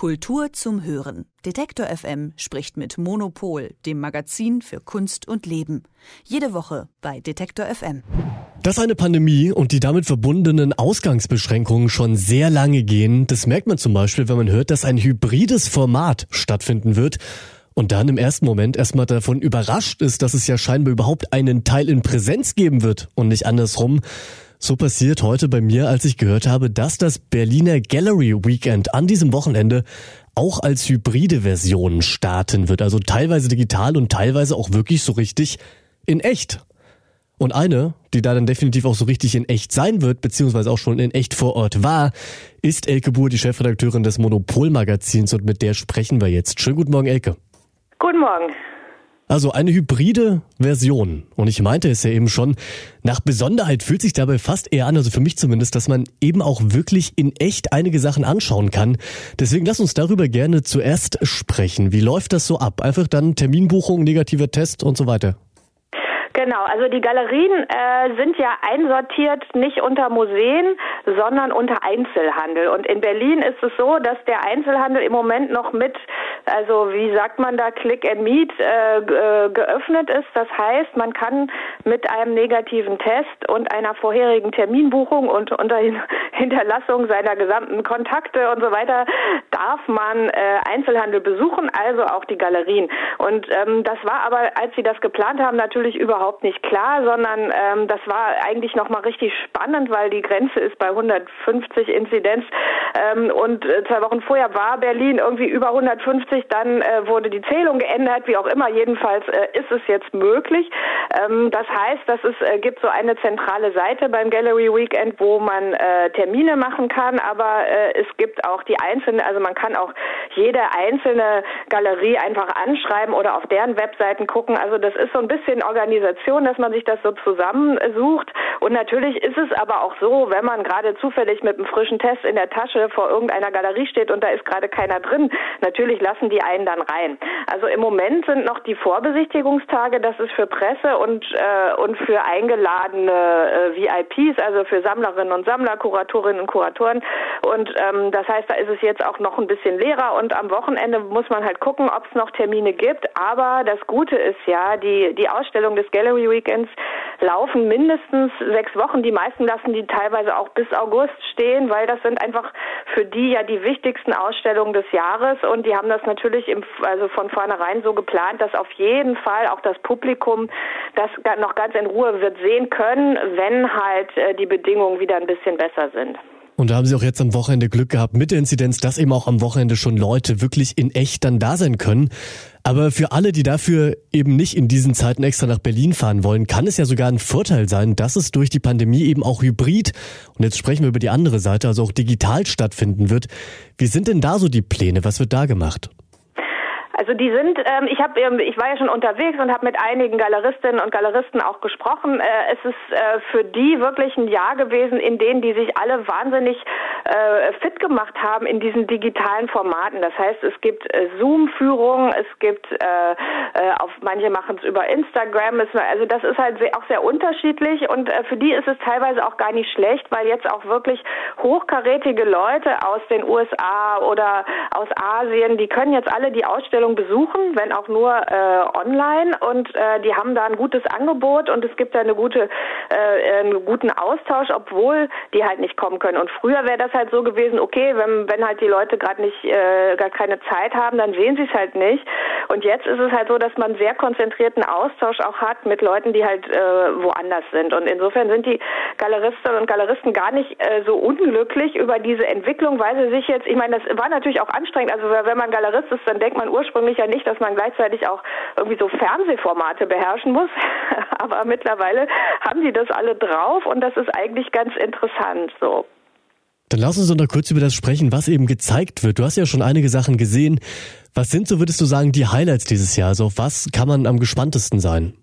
Kultur zum Hören. Detektor FM spricht mit Monopol, dem Magazin für Kunst und Leben. Jede Woche bei Detektor FM. Dass eine Pandemie und die damit verbundenen Ausgangsbeschränkungen schon sehr lange gehen, das merkt man zum Beispiel, wenn man hört, dass ein hybrides Format stattfinden wird und dann im ersten Moment erstmal davon überrascht ist, dass es ja scheinbar überhaupt einen Teil in Präsenz geben wird und nicht andersrum. So passiert heute bei mir, als ich gehört habe, dass das Berliner Gallery Weekend an diesem Wochenende auch als hybride Version starten wird. Also teilweise digital und teilweise auch wirklich so richtig in echt. Und eine, die da dann definitiv auch so richtig in echt sein wird, beziehungsweise auch schon in echt vor Ort war, ist Elke Buhr, die Chefredakteurin des Monopol-Magazins und mit der sprechen wir jetzt. Schönen guten Morgen, Elke. Guten Morgen. Also eine hybride Version. Und ich meinte es ja eben schon, nach Besonderheit fühlt sich dabei fast eher an, also für mich zumindest, dass man eben auch wirklich in echt einige Sachen anschauen kann. Deswegen lass uns darüber gerne zuerst sprechen. Wie läuft das so ab? Einfach dann Terminbuchung, negativer Test und so weiter. Genau, also die Galerien äh, sind ja einsortiert nicht unter Museen, sondern unter Einzelhandel. Und in Berlin ist es so, dass der Einzelhandel im Moment noch mit, also wie sagt man da, Click and Meet äh, äh geöffnet ist. Das heißt, man kann mit einem negativen Test und einer vorherigen Terminbuchung und unter Hinterlassung seiner gesamten Kontakte und so weiter darf man äh, Einzelhandel besuchen, also auch die Galerien. Und ähm, das war aber, als sie das geplant haben, natürlich überhaupt nicht klar, sondern ähm, das war eigentlich nochmal richtig spannend, weil die Grenze ist bei 150 Inzidenz ähm, und äh, zwei Wochen vorher war Berlin irgendwie über 150, dann äh, wurde die Zählung geändert, wie auch immer. Jedenfalls äh, ist es jetzt möglich. Ähm, das heißt, dass es äh, gibt so eine zentrale Seite beim Gallery Weekend, wo man äh, Termine machen kann, aber äh, es gibt auch die einzelnen, also man kann auch jede einzelne Galerie einfach anschreiben oder auf deren Webseiten gucken. Also das ist so ein bisschen Organisation dass man sich das so zusammensucht. Und natürlich ist es aber auch so, wenn man gerade zufällig mit einem frischen Test in der Tasche vor irgendeiner Galerie steht und da ist gerade keiner drin, natürlich lassen die einen dann rein. Also im Moment sind noch die Vorbesichtigungstage, das ist für Presse und, äh, und für eingeladene äh, VIPs, also für Sammlerinnen und Sammler, Kuratorinnen und Kuratoren. Und ähm, das heißt, da ist es jetzt auch noch ein bisschen leerer und am Wochenende muss man halt gucken, ob es noch Termine gibt. Aber das Gute ist ja, die, die Ausstellung des Gallery Gallery Weekends laufen mindestens sechs Wochen. Die meisten lassen die teilweise auch bis August stehen, weil das sind einfach für die ja die wichtigsten Ausstellungen des Jahres und die haben das natürlich im, also von vornherein so geplant, dass auf jeden Fall auch das Publikum das noch ganz in Ruhe wird sehen können, wenn halt äh, die Bedingungen wieder ein bisschen besser sind. Und da haben Sie auch jetzt am Wochenende Glück gehabt mit der Inzidenz, dass eben auch am Wochenende schon Leute wirklich in echt dann da sein können. Aber für alle, die dafür eben nicht in diesen Zeiten extra nach Berlin fahren wollen, kann es ja sogar ein Vorteil sein, dass es durch die Pandemie eben auch hybrid und jetzt sprechen wir über die andere Seite, also auch digital stattfinden wird. Wie sind denn da so die Pläne? Was wird da gemacht? Also die sind, ähm, ich habe, ähm, ich war ja schon unterwegs und habe mit einigen Galeristinnen und Galeristen auch gesprochen. Äh, es ist äh, für die wirklich ein Jahr gewesen, in dem die sich alle wahnsinnig äh, fit gemacht haben in diesen digitalen Formaten. Das heißt, es gibt äh, Zoom-Führungen, es gibt, äh, äh, auf manche machen es über Instagram. Also das ist halt auch sehr unterschiedlich und äh, für die ist es teilweise auch gar nicht schlecht, weil jetzt auch wirklich hochkarätige Leute aus den USA oder aus Asien, die können jetzt alle die Ausstellung Ausstellung besuchen, wenn auch nur äh, online. Und äh, die haben da ein gutes Angebot und es gibt da eine gute, äh, einen guten Austausch, obwohl die halt nicht kommen können. Und früher wäre das halt so gewesen, okay, wenn, wenn halt die Leute gerade nicht, äh, gar keine Zeit haben, dann sehen sie es halt nicht. Und jetzt ist es halt so, dass man sehr konzentrierten Austausch auch hat mit Leuten, die halt äh, woanders sind. Und insofern sind die Galeristinnen und Galeristen gar nicht äh, so unglücklich über diese Entwicklung, weil sie sich jetzt, ich meine, das war natürlich auch anstrengend. Also wenn man Galerist ist, dann denkt man ursprünglich, ursprünglich ja nicht, dass man gleichzeitig auch irgendwie so Fernsehformate beherrschen muss. Aber mittlerweile haben die das alle drauf und das ist eigentlich ganz interessant so. Dann lass uns doch noch kurz über das sprechen, was eben gezeigt wird. Du hast ja schon einige Sachen gesehen. Was sind, so würdest du sagen, die Highlights dieses Jahr? Also auf was kann man am gespanntesten sein?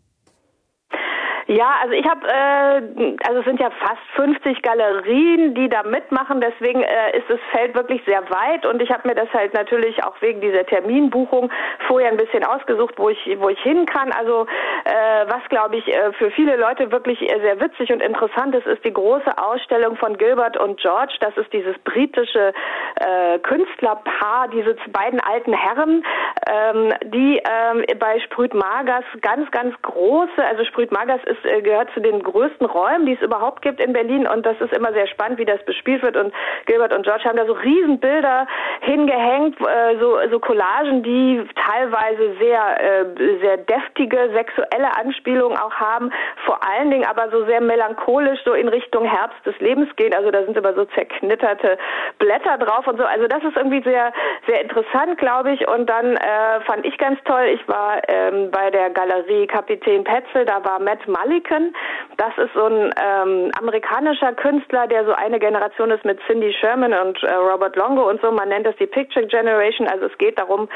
Ja, also ich habe, äh, also es sind ja fast 50 Galerien, die da mitmachen, deswegen äh, ist das Feld wirklich sehr weit und ich habe mir das halt natürlich auch wegen dieser Terminbuchung vorher ein bisschen ausgesucht, wo ich, wo ich hin kann. Also äh, was glaube ich äh, für viele Leute wirklich sehr witzig und interessant ist, ist die große Ausstellung von Gilbert und George. Das ist dieses britische äh, Künstlerpaar, diese beiden alten Herren, ähm, die ähm, bei Sprüt Magas ganz, ganz große, also Sprüt Magas ist, äh, gehört zu den größten Räumen, die es überhaupt gibt in Berlin. Und das ist immer sehr spannend, wie das bespielt wird. Und Gilbert und George haben da so Riesenbilder hingehängt, äh, so, so Collagen, die teilweise sehr, äh, sehr deftige sexuelle Anspielungen auch haben, vor allen Dingen aber so sehr melancholisch so in Richtung Herbst des Lebens gehen, also da sind immer so zerknitterte Blätter drauf und so, also das ist irgendwie sehr, sehr interessant, glaube ich. Und dann äh, fand ich ganz toll, ich war ähm, bei der Galerie Kapitän Petzel, da war Matt Mulliken. Das ist so ein ähm, amerikanischer Künstler, der so eine Generation ist mit Cindy Sherman und äh, Robert Longo und so. Man nennt das die Picture Generation. Also es geht darum,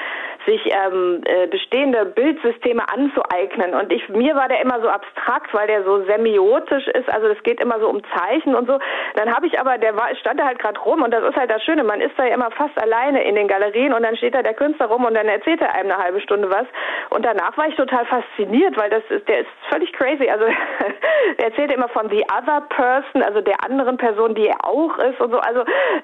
sich ähm, äh, bestehende Bildsysteme anzueignen. Und ich, mir war der immer so abstrakt, weil der so semiotisch ist. Also es geht immer so um Zeichen und so. Dann habe ich aber, der war, stand da halt gerade rum und das ist halt das Schöne. Man ist da ja immer fast alleine in den Galerien und dann steht da der Künstler rum und dann erzählt er einem eine halbe Stunde was. Und danach war ich total fasziniert, weil das ist, der ist völlig crazy. Also er erzählt immer von the other person, also der anderen Person, die er auch ist und so. Also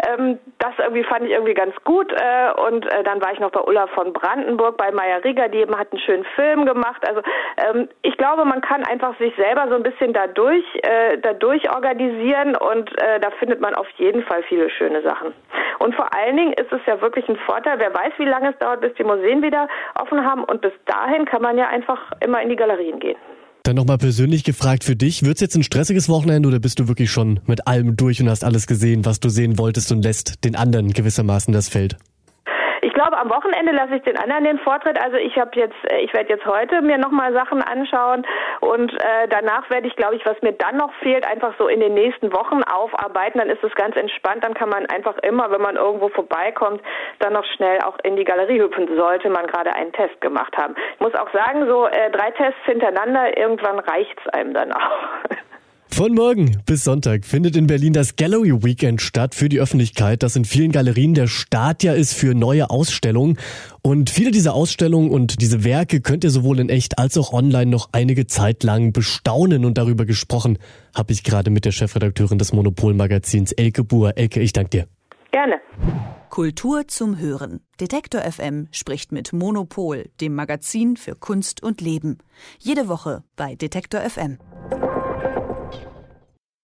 ähm, das irgendwie fand ich irgendwie ganz gut. Äh, und äh, dann war ich noch bei Ulla von Brandenburg, bei Maya Rieger, die eben hat einen schönen Film gemacht. Also ähm, ich glaube, man kann einfach sich selber so ein bisschen dadurch, äh, dadurch organisieren und äh, da findet man auf jeden Fall viele schöne Sachen. Und vor allen Dingen ist es ja wirklich ein Vorteil, wer weiß, wie lange es dauert, bis die Museen wieder offen haben und bis dahin kann man ja einfach immer in die Galerien gehen. Dann nochmal persönlich gefragt für dich, wird's jetzt ein stressiges Wochenende oder bist du wirklich schon mit allem durch und hast alles gesehen, was du sehen wolltest und lässt den anderen gewissermaßen das Feld? Glaube, am Wochenende lasse ich den anderen den Vortritt. Also ich habe jetzt, äh, ich werde jetzt heute mir nochmal Sachen anschauen und äh, danach werde ich, glaube ich, was mir dann noch fehlt, einfach so in den nächsten Wochen aufarbeiten. Dann ist es ganz entspannt. Dann kann man einfach immer, wenn man irgendwo vorbeikommt, dann noch schnell auch in die Galerie hüpfen, sollte man gerade einen Test gemacht haben. Ich muss auch sagen, so äh, drei Tests hintereinander, irgendwann reicht's einem dann auch. Von morgen bis Sonntag findet in Berlin das Gallery Weekend statt für die Öffentlichkeit, das in vielen Galerien der Start ja ist für neue Ausstellungen. Und viele dieser Ausstellungen und diese Werke könnt ihr sowohl in echt als auch online noch einige Zeit lang bestaunen. Und darüber gesprochen habe ich gerade mit der Chefredakteurin des Monopol-Magazins Elke Buhr. Elke, ich danke dir. Gerne. Kultur zum Hören. Detektor FM spricht mit Monopol, dem Magazin für Kunst und Leben. Jede Woche bei Detektor FM.